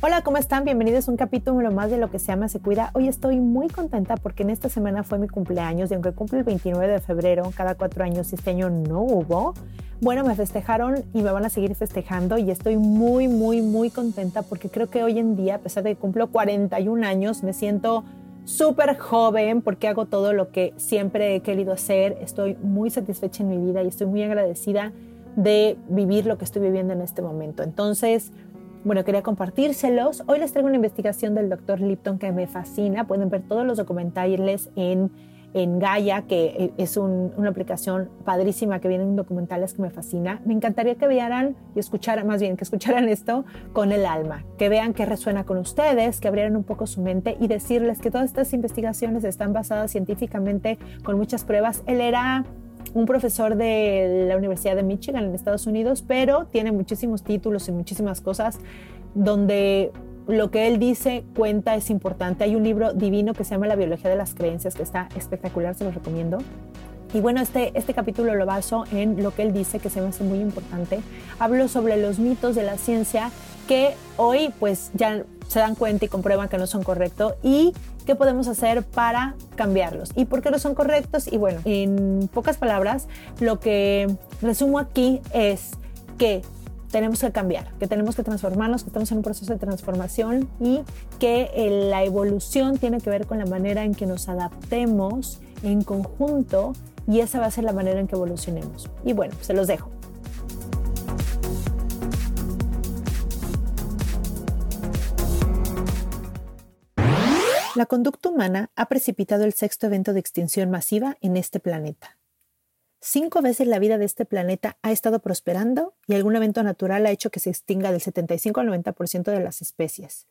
Hola, ¿cómo están? Bienvenidos a un capítulo más de Lo que se ama se cuida. Hoy estoy muy contenta porque en esta semana fue mi cumpleaños y aunque cumple el 29 de febrero, cada cuatro años este año no hubo, bueno, me festejaron y me van a seguir festejando y estoy muy, muy, muy contenta porque creo que hoy en día, a pesar de que cumplo 41 años, me siento súper joven porque hago todo lo que siempre he querido hacer. Estoy muy satisfecha en mi vida y estoy muy agradecida de vivir lo que estoy viviendo en este momento. Entonces, bueno, quería compartírselos. Hoy les traigo una investigación del doctor Lipton que me fascina. Pueden ver todos los documentales en, en Gaia, que es un, una aplicación padrísima que vienen documentales que me fascina. Me encantaría que vieran y escucharan, más bien que escucharan esto con el alma, que vean qué resuena con ustedes, que abrieran un poco su mente y decirles que todas estas investigaciones están basadas científicamente con muchas pruebas. Él era un profesor de la Universidad de Michigan en Estados Unidos, pero tiene muchísimos títulos y muchísimas cosas donde lo que él dice, cuenta, es importante. Hay un libro divino que se llama La biología de las creencias, que está espectacular, se los recomiendo. Y bueno, este, este capítulo lo baso en lo que él dice, que se me hace muy importante. Hablo sobre los mitos de la ciencia que hoy pues ya se dan cuenta y comprueban que no son correctos y qué podemos hacer para cambiarlos y por qué no son correctos. Y bueno, en pocas palabras, lo que resumo aquí es que tenemos que cambiar, que tenemos que transformarnos, que estamos en un proceso de transformación y que la evolución tiene que ver con la manera en que nos adaptemos en conjunto y esa va a ser la manera en que evolucionemos. Y bueno, se los dejo. La conducta humana ha precipitado el sexto evento de extinción masiva en este planeta. Cinco veces la vida de este planeta ha estado prosperando y algún evento natural ha hecho que se extinga del 75 al 90% de las especies.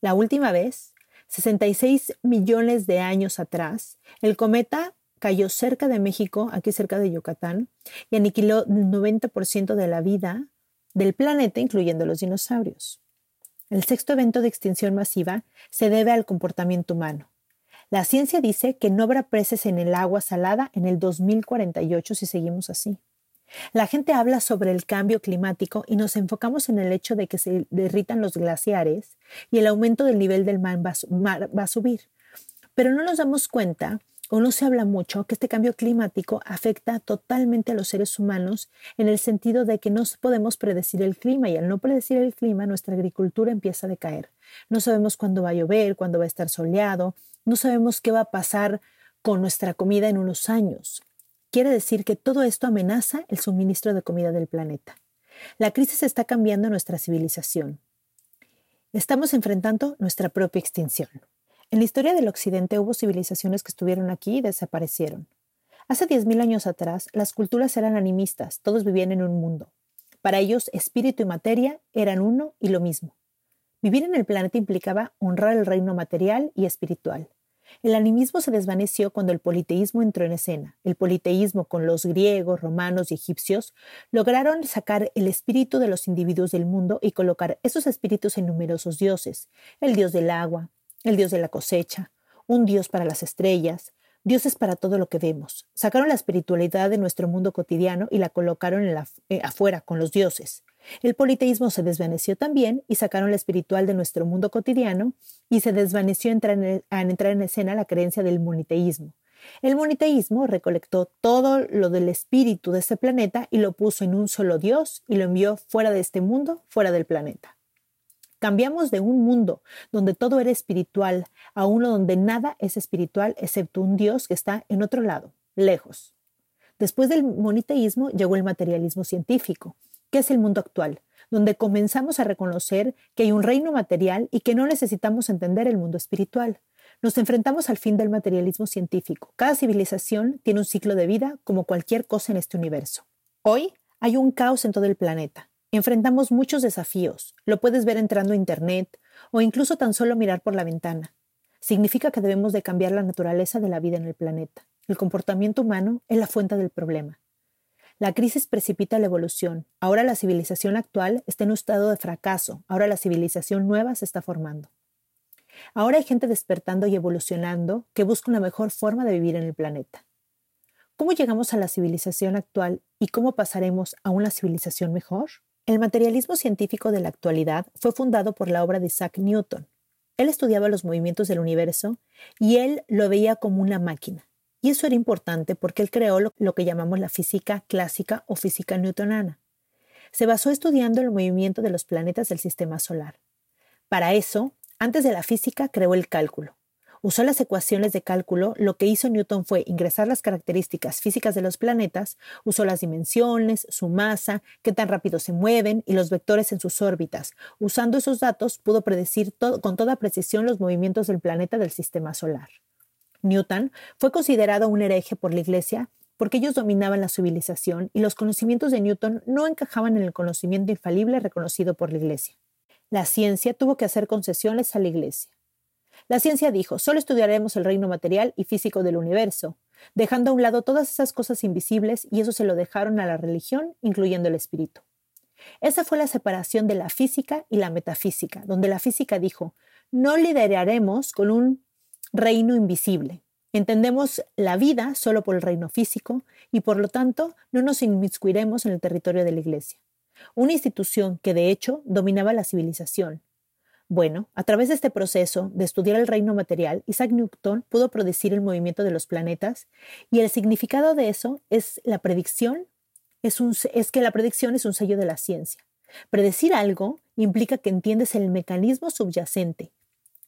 La última vez, 66 millones de años atrás, el cometa cayó cerca de México, aquí cerca de Yucatán, y aniquiló el 90% de la vida del planeta, incluyendo los dinosaurios. El sexto evento de extinción masiva se debe al comportamiento humano. La ciencia dice que no habrá peces en el agua salada en el 2048 si seguimos así. La gente habla sobre el cambio climático y nos enfocamos en el hecho de que se derritan los glaciares y el aumento del nivel del mar va, va a subir. Pero no nos damos cuenta o no se habla mucho que este cambio climático afecta totalmente a los seres humanos en el sentido de que no podemos predecir el clima y al no predecir el clima nuestra agricultura empieza a decaer. No sabemos cuándo va a llover, cuándo va a estar soleado, no sabemos qué va a pasar con nuestra comida en unos años. Quiere decir que todo esto amenaza el suministro de comida del planeta. La crisis está cambiando nuestra civilización. Estamos enfrentando nuestra propia extinción. En la historia del Occidente hubo civilizaciones que estuvieron aquí y desaparecieron. Hace 10.000 años atrás, las culturas eran animistas, todos vivían en un mundo. Para ellos, espíritu y materia eran uno y lo mismo. Vivir en el planeta implicaba honrar el reino material y espiritual. El animismo se desvaneció cuando el politeísmo entró en escena. El politeísmo, con los griegos, romanos y egipcios, lograron sacar el espíritu de los individuos del mundo y colocar esos espíritus en numerosos dioses. El dios del agua, el dios de la cosecha, un dios para las estrellas, dioses para todo lo que vemos. Sacaron la espiritualidad de nuestro mundo cotidiano y la colocaron en la, eh, afuera con los dioses. El politeísmo se desvaneció también y sacaron la espiritual de nuestro mundo cotidiano y se desvaneció al entrar en escena la creencia del moniteísmo. El moniteísmo recolectó todo lo del espíritu de este planeta y lo puso en un solo Dios y lo envió fuera de este mundo, fuera del planeta. Cambiamos de un mundo donde todo era espiritual a uno donde nada es espiritual excepto un Dios que está en otro lado, lejos. Después del moniteísmo llegó el materialismo científico, que es el mundo actual, donde comenzamos a reconocer que hay un reino material y que no necesitamos entender el mundo espiritual. Nos enfrentamos al fin del materialismo científico. Cada civilización tiene un ciclo de vida como cualquier cosa en este universo. Hoy hay un caos en todo el planeta. Enfrentamos muchos desafíos. Lo puedes ver entrando a Internet o incluso tan solo mirar por la ventana. Significa que debemos de cambiar la naturaleza de la vida en el planeta. El comportamiento humano es la fuente del problema. La crisis precipita la evolución. Ahora la civilización actual está en un estado de fracaso. Ahora la civilización nueva se está formando. Ahora hay gente despertando y evolucionando que busca una mejor forma de vivir en el planeta. ¿Cómo llegamos a la civilización actual y cómo pasaremos a una civilización mejor? El materialismo científico de la actualidad fue fundado por la obra de Isaac Newton. Él estudiaba los movimientos del universo y él lo veía como una máquina. Y eso era importante porque él creó lo, que llamamos la física clásica o física newtonana. Se basó estudiando el movimiento de los planetas del sistema solar. Para eso, antes de la física, creó el cálculo usó las ecuaciones de cálculo, lo que hizo Newton fue ingresar las características físicas de los planetas, usó las dimensiones, su masa, qué tan rápido se mueven y los vectores en sus órbitas. Usando esos datos pudo predecir con toda precisión los movimientos del planeta del sistema solar. Newton fue considerado un hereje por la Iglesia porque ellos dominaban la civilización y los conocimientos de Newton no encajaban en el conocimiento infalible reconocido por la Iglesia. La ciencia tuvo que hacer concesiones a la Iglesia. La ciencia dijo, solo estudiaremos el reino material y físico del universo, dejando a un lado todas esas cosas invisibles y eso se lo dejaron a la religión, incluyendo el espíritu. Esa fue la separación de la física y la metafísica, donde la física dijo, no lideraremos con un reino invisible. Entendemos la vida solo por el reino físico y por lo tanto no nos inmiscuiremos en el territorio de la Iglesia, una institución que de hecho dominaba la civilización, bueno, a través de este proceso de estudiar el reino material, Isaac Newton pudo predecir el movimiento de los planetas y el significado de eso es la predicción, es, es que la predicción es un sello de la ciencia. Predecir algo implica que entiendes el mecanismo subyacente.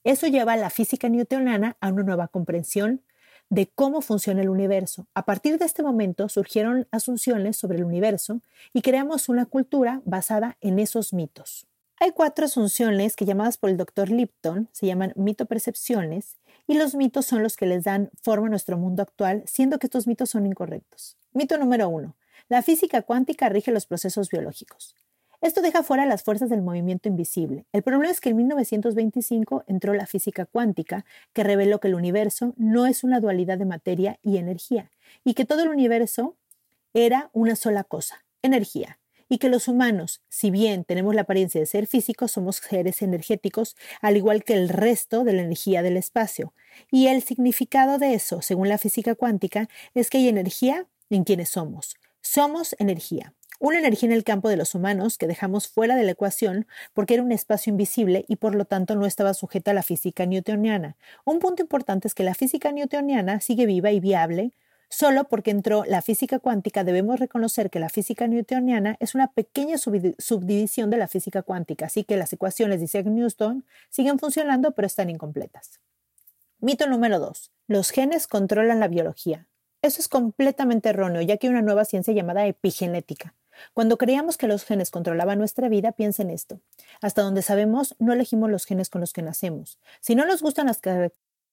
Eso lleva a la física newtoniana a una nueva comprensión de cómo funciona el universo. A partir de este momento surgieron asunciones sobre el universo y creamos una cultura basada en esos mitos. Hay cuatro asunciones que llamadas por el doctor Lipton se llaman mitopercepciones y los mitos son los que les dan forma a nuestro mundo actual, siendo que estos mitos son incorrectos. Mito número uno. La física cuántica rige los procesos biológicos. Esto deja fuera las fuerzas del movimiento invisible. El problema es que en 1925 entró la física cuántica, que reveló que el universo no es una dualidad de materia y energía, y que todo el universo era una sola cosa, energía y que los humanos, si bien tenemos la apariencia de ser físicos, somos seres energéticos, al igual que el resto de la energía del espacio. Y el significado de eso, según la física cuántica, es que hay energía en quienes somos. Somos energía. Una energía en el campo de los humanos que dejamos fuera de la ecuación porque era un espacio invisible y por lo tanto no estaba sujeta a la física newtoniana. Un punto importante es que la física newtoniana sigue viva y viable Solo porque entró la física cuántica debemos reconocer que la física newtoniana es una pequeña subdivisión de la física cuántica, así que las ecuaciones de Isaac Newton siguen funcionando pero están incompletas. Mito número 2. Los genes controlan la biología. Eso es completamente erróneo, ya que hay una nueva ciencia llamada epigenética. Cuando creíamos que los genes controlaban nuestra vida, piensen esto. Hasta donde sabemos, no elegimos los genes con los que nacemos. Si no nos gustan las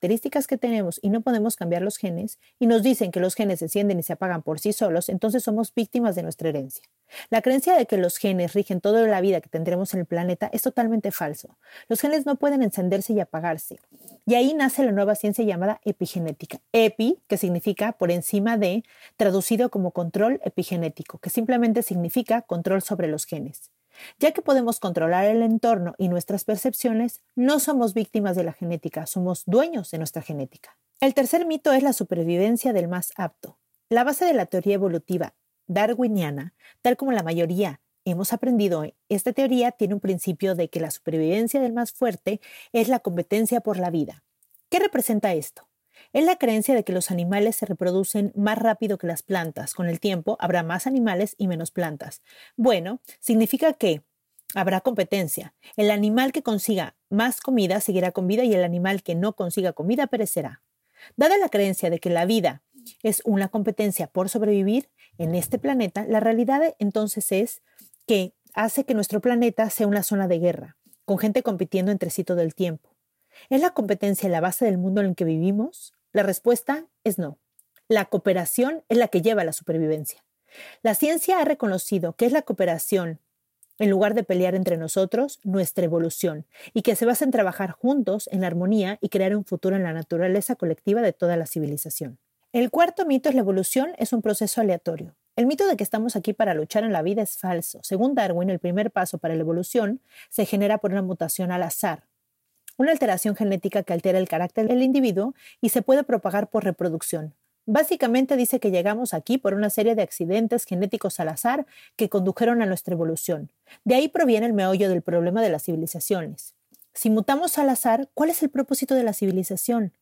Características que tenemos y no podemos cambiar los genes, y nos dicen que los genes se encienden y se apagan por sí solos, entonces somos víctimas de nuestra herencia. La creencia de que los genes rigen toda la vida que tendremos en el planeta es totalmente falso. Los genes no pueden encenderse y apagarse. Y ahí nace la nueva ciencia llamada epigenética. Epi, que significa por encima de, traducido como control epigenético, que simplemente significa control sobre los genes. Ya que podemos controlar el entorno y nuestras percepciones, no somos víctimas de la genética, somos dueños de nuestra genética. El tercer mito es la supervivencia del más apto. La base de la teoría evolutiva darwiniana, tal como la mayoría hemos aprendido, esta teoría tiene un principio de que la supervivencia del más fuerte es la competencia por la vida. ¿Qué representa esto? Es la creencia de que los animales se reproducen más rápido que las plantas. Con el tiempo habrá más animales y menos plantas. Bueno, significa que habrá competencia. El animal que consiga más comida seguirá con vida y el animal que no consiga comida perecerá. Dada la creencia de que la vida es una competencia por sobrevivir en este planeta, la realidad entonces es que hace que nuestro planeta sea una zona de guerra, con gente compitiendo entre sí todo el tiempo. ¿Es la competencia la base del mundo en el que vivimos? La respuesta es no. La cooperación es la que lleva a la supervivencia. La ciencia ha reconocido que es la cooperación, en lugar de pelear entre nosotros, nuestra evolución, y que se basa en trabajar juntos en armonía y crear un futuro en la naturaleza colectiva de toda la civilización. El cuarto mito es la evolución es un proceso aleatorio. El mito de que estamos aquí para luchar en la vida es falso. Según Darwin, el primer paso para la evolución se genera por una mutación al azar, una alteración genética que altera el carácter del individuo y se puede propagar por reproducción. Básicamente dice que llegamos aquí por una serie de accidentes genéticos al azar que condujeron a nuestra evolución. De ahí proviene el meollo del problema de las civilizaciones. Si mutamos al azar, ¿cuál es el propósito de la civilización?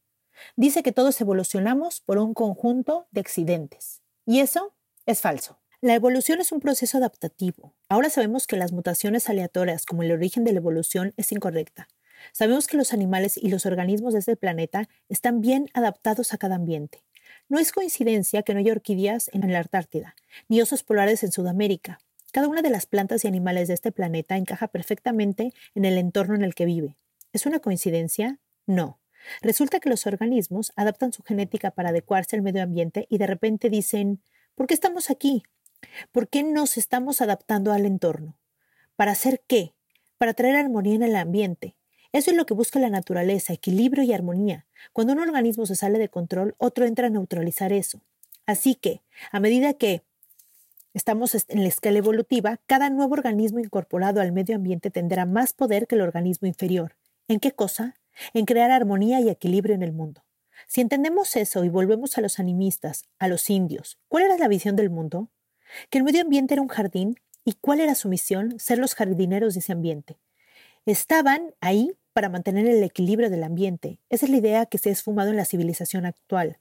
Dice que todos evolucionamos por un conjunto de accidentes. Y eso es falso. La evolución es un proceso adaptativo. Ahora sabemos que las mutaciones aleatorias como el origen de la evolución es incorrecta. Sabemos que los animales y los organismos de este planeta están bien adaptados a cada ambiente. No es coincidencia que no haya orquídeas en la Antártida, ni osos polares en Sudamérica. Cada una de las plantas y animales de este planeta encaja perfectamente en el entorno en el que vive. ¿Es una coincidencia? No. Resulta que los organismos adaptan su genética para adecuarse al medio ambiente y de repente dicen, ¿por qué estamos aquí? ¿Por qué nos estamos adaptando al entorno? ¿Para hacer qué? Para traer armonía en el ambiente, eso es lo que busca la naturaleza, equilibrio y armonía. Cuando un organismo se sale de control, otro entra a neutralizar eso. Así que, a medida que estamos en la escala evolutiva, cada nuevo organismo incorporado al medio ambiente tendrá más poder que el organismo inferior. ¿En qué cosa? En crear armonía y equilibrio en el mundo. Si entendemos eso y volvemos a los animistas, a los indios, ¿cuál era la visión del mundo? Que el medio ambiente era un jardín y cuál era su misión, ser los jardineros de ese ambiente. Estaban ahí para mantener el equilibrio del ambiente. Esa es la idea que se ha esfumado en la civilización actual.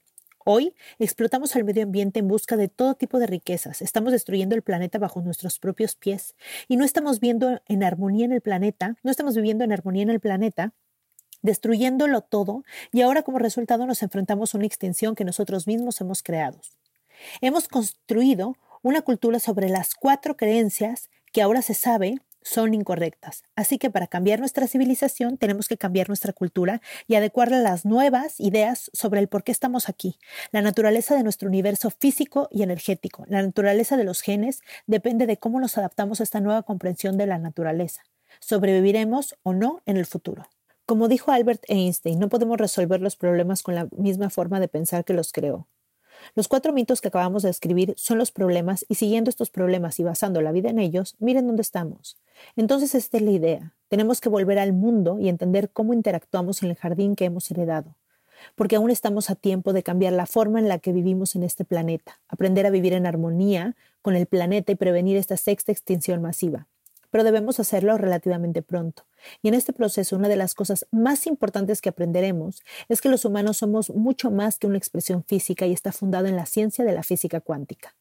Hoy explotamos al medio ambiente en busca de todo tipo de riquezas. Estamos destruyendo el planeta bajo nuestros propios pies y no estamos viendo en armonía en el planeta, no estamos viviendo en armonía en el planeta, destruyéndolo todo y ahora como resultado nos enfrentamos a una extinción que nosotros mismos hemos creado. Hemos construido una cultura sobre las cuatro creencias que ahora se sabe son incorrectas. Así que para cambiar nuestra civilización tenemos que cambiar nuestra cultura y adecuarla a las nuevas ideas sobre el por qué estamos aquí, la naturaleza de nuestro universo físico y energético, la naturaleza de los genes depende de cómo nos adaptamos a esta nueva comprensión de la naturaleza. Sobreviviremos o no en el futuro. Como dijo Albert Einstein, no podemos resolver los problemas con la misma forma de pensar que los creó. Los cuatro mitos que acabamos de escribir son los problemas y siguiendo estos problemas y basando la vida en ellos, miren dónde estamos. Entonces esta es la idea. Tenemos que volver al mundo y entender cómo interactuamos en el jardín que hemos heredado. Porque aún estamos a tiempo de cambiar la forma en la que vivimos en este planeta, aprender a vivir en armonía con el planeta y prevenir esta sexta extinción masiva pero debemos hacerlo relativamente pronto. Y en este proceso, una de las cosas más importantes que aprenderemos es que los humanos somos mucho más que una expresión física y está fundado en la ciencia de la física cuántica.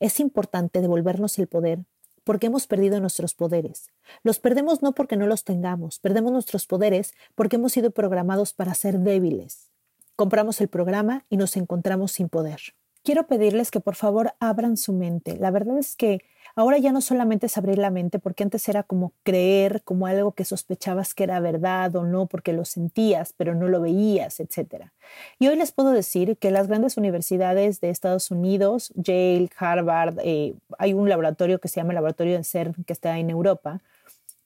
Es importante devolvernos el poder porque hemos perdido nuestros poderes. Los perdemos no porque no los tengamos, perdemos nuestros poderes porque hemos sido programados para ser débiles. Compramos el programa y nos encontramos sin poder. Quiero pedirles que por favor abran su mente. La verdad es que Ahora ya no solamente es abrir la mente, porque antes era como creer, como algo que sospechabas que era verdad o no, porque lo sentías, pero no lo veías, etc. Y hoy les puedo decir que las grandes universidades de Estados Unidos, Yale, Harvard, eh, hay un laboratorio que se llama el Laboratorio de CERN que está en Europa,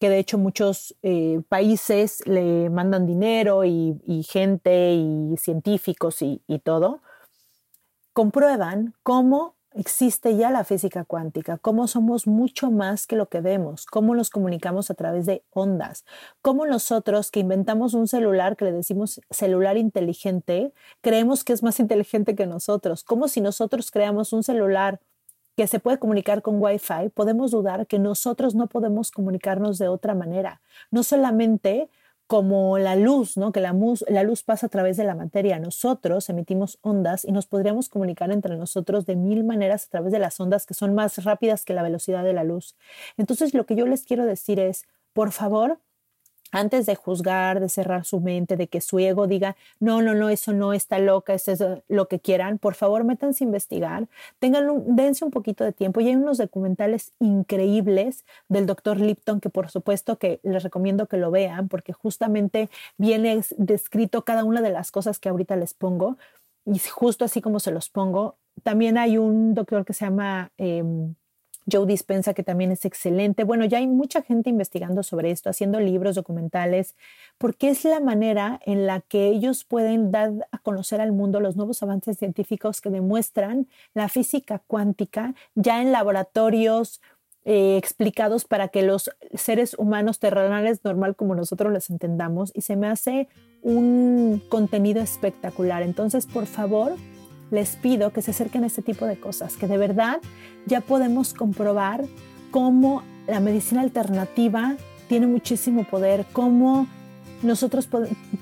que de hecho muchos eh, países le mandan dinero y, gente y científicos y, y todo, comprueban cómo existe ya la física cuántica, cómo somos mucho más que lo que vemos, cómo nos comunicamos a través de ondas, cómo nosotros que inventamos un celular que le decimos celular inteligente, creemos que es más inteligente que nosotros, como si nosotros creamos un celular que se puede comunicar con Wi-Fi, podemos dudar que nosotros no podemos comunicarnos de otra manera. No solamente como la luz, ¿no? que la, la, luz pasa a través de la materia. Nosotros emitimos ondas y nos podríamos comunicar entre nosotros de mil maneras a través de las ondas que son más rápidas que la velocidad de la luz. Entonces, lo que yo les quiero decir es, por favor, antes de juzgar, de cerrar su mente, de que su ego diga, no, no, no, eso no está loca, eso es lo que quieran, por favor, métanse a investigar, tengan un, dense un poquito de tiempo. Y hay unos documentales increíbles del doctor Lipton que por supuesto que les recomiendo que lo vean porque justamente viene descrito cada una de las cosas que ahorita les pongo y justo así como se los pongo. También hay un doctor que se llama... Em, Joe Dispensa, que también es excelente. Bueno, ya hay mucha gente investigando sobre esto, haciendo libros, documentales, porque es la manera en la que ellos pueden dar a conocer al mundo los nuevos avances científicos que demuestran la física cuántica ya en laboratorios eh, explicados para que los seres humanos terrenales normal como nosotros les entendamos y se me hace un contenido espectacular. Entonces, por favor, les pido que se acerquen a este tipo de cosas, que de verdad ya podemos comprobar cómo la medicina alternativa tiene muchísimo poder, cómo nosotros,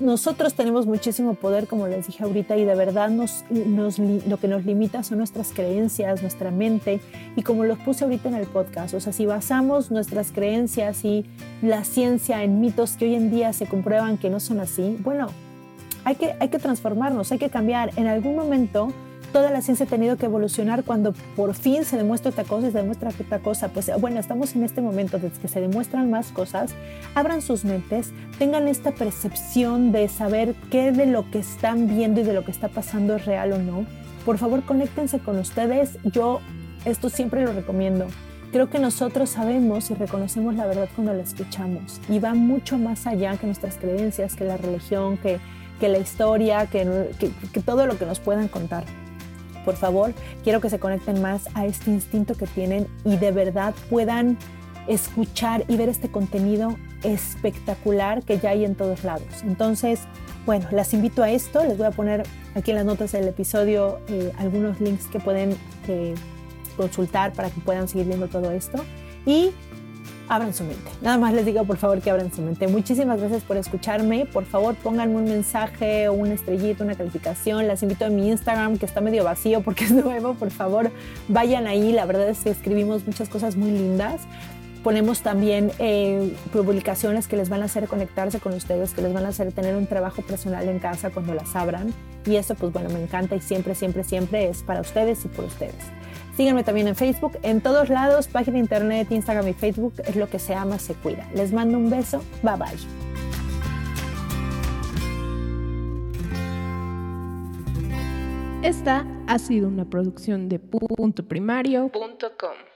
nosotros tenemos muchísimo poder, como les dije ahorita, y de verdad nos, lo que nos limita son nuestras creencias, nuestra mente, y como los puse ahorita en el podcast, o sea, si basamos nuestras creencias y la ciencia en mitos que hoy en día se comprueban que no son así, bueno, hay que, hay que transformarnos, hay que cambiar. En algún momento toda la ciencia ha tenido que evolucionar cuando por fin se demuestra otra cosa y se demuestra otra cosa. Pues bueno, estamos en este momento desde que se demuestran más cosas. Abran sus mentes, tengan esta percepción de saber qué de lo que están viendo y de lo que está pasando es real o no. Por favor, conéctense con ustedes. Yo esto siempre lo recomiendo. Creo que nosotros sabemos y reconocemos la verdad cuando la escuchamos y va mucho más allá que nuestras creencias, que la religión, que que la historia, que, que, todo lo que nos puedan contar. Por favor, quiero que se conecten más a este instinto que tienen y de verdad puedan escuchar y ver este contenido espectacular que ya hay en todos lados. Entonces, bueno, las invito a esto. Les voy a poner aquí en las notas del episodio eh, algunos links que pueden eh, consultar para que puedan seguir viendo todo esto. Y abran su mente. Nada más les digo por favor que abran su mente. Muchísimas gracias por escucharme. Por favor pónganme un mensaje, una estrellita, una calificación. Las invito a mi Instagram que está medio vacío porque es nuevo. Por favor vayan ahí. La verdad es que escribimos muchas cosas muy lindas. Ponemos también eh, publicaciones que les van a hacer conectarse con ustedes, que les van a hacer tener un trabajo personal en casa cuando las abran. Y eso pues bueno, me encanta y siempre, siempre, siempre es para ustedes y por ustedes. Síganme también en Facebook, en todos lados, página internet, Instagram y Facebook, es lo que se ama, se cuida. Les mando un beso, bye bye. Esta ha sido una producción de puntoprimario.com.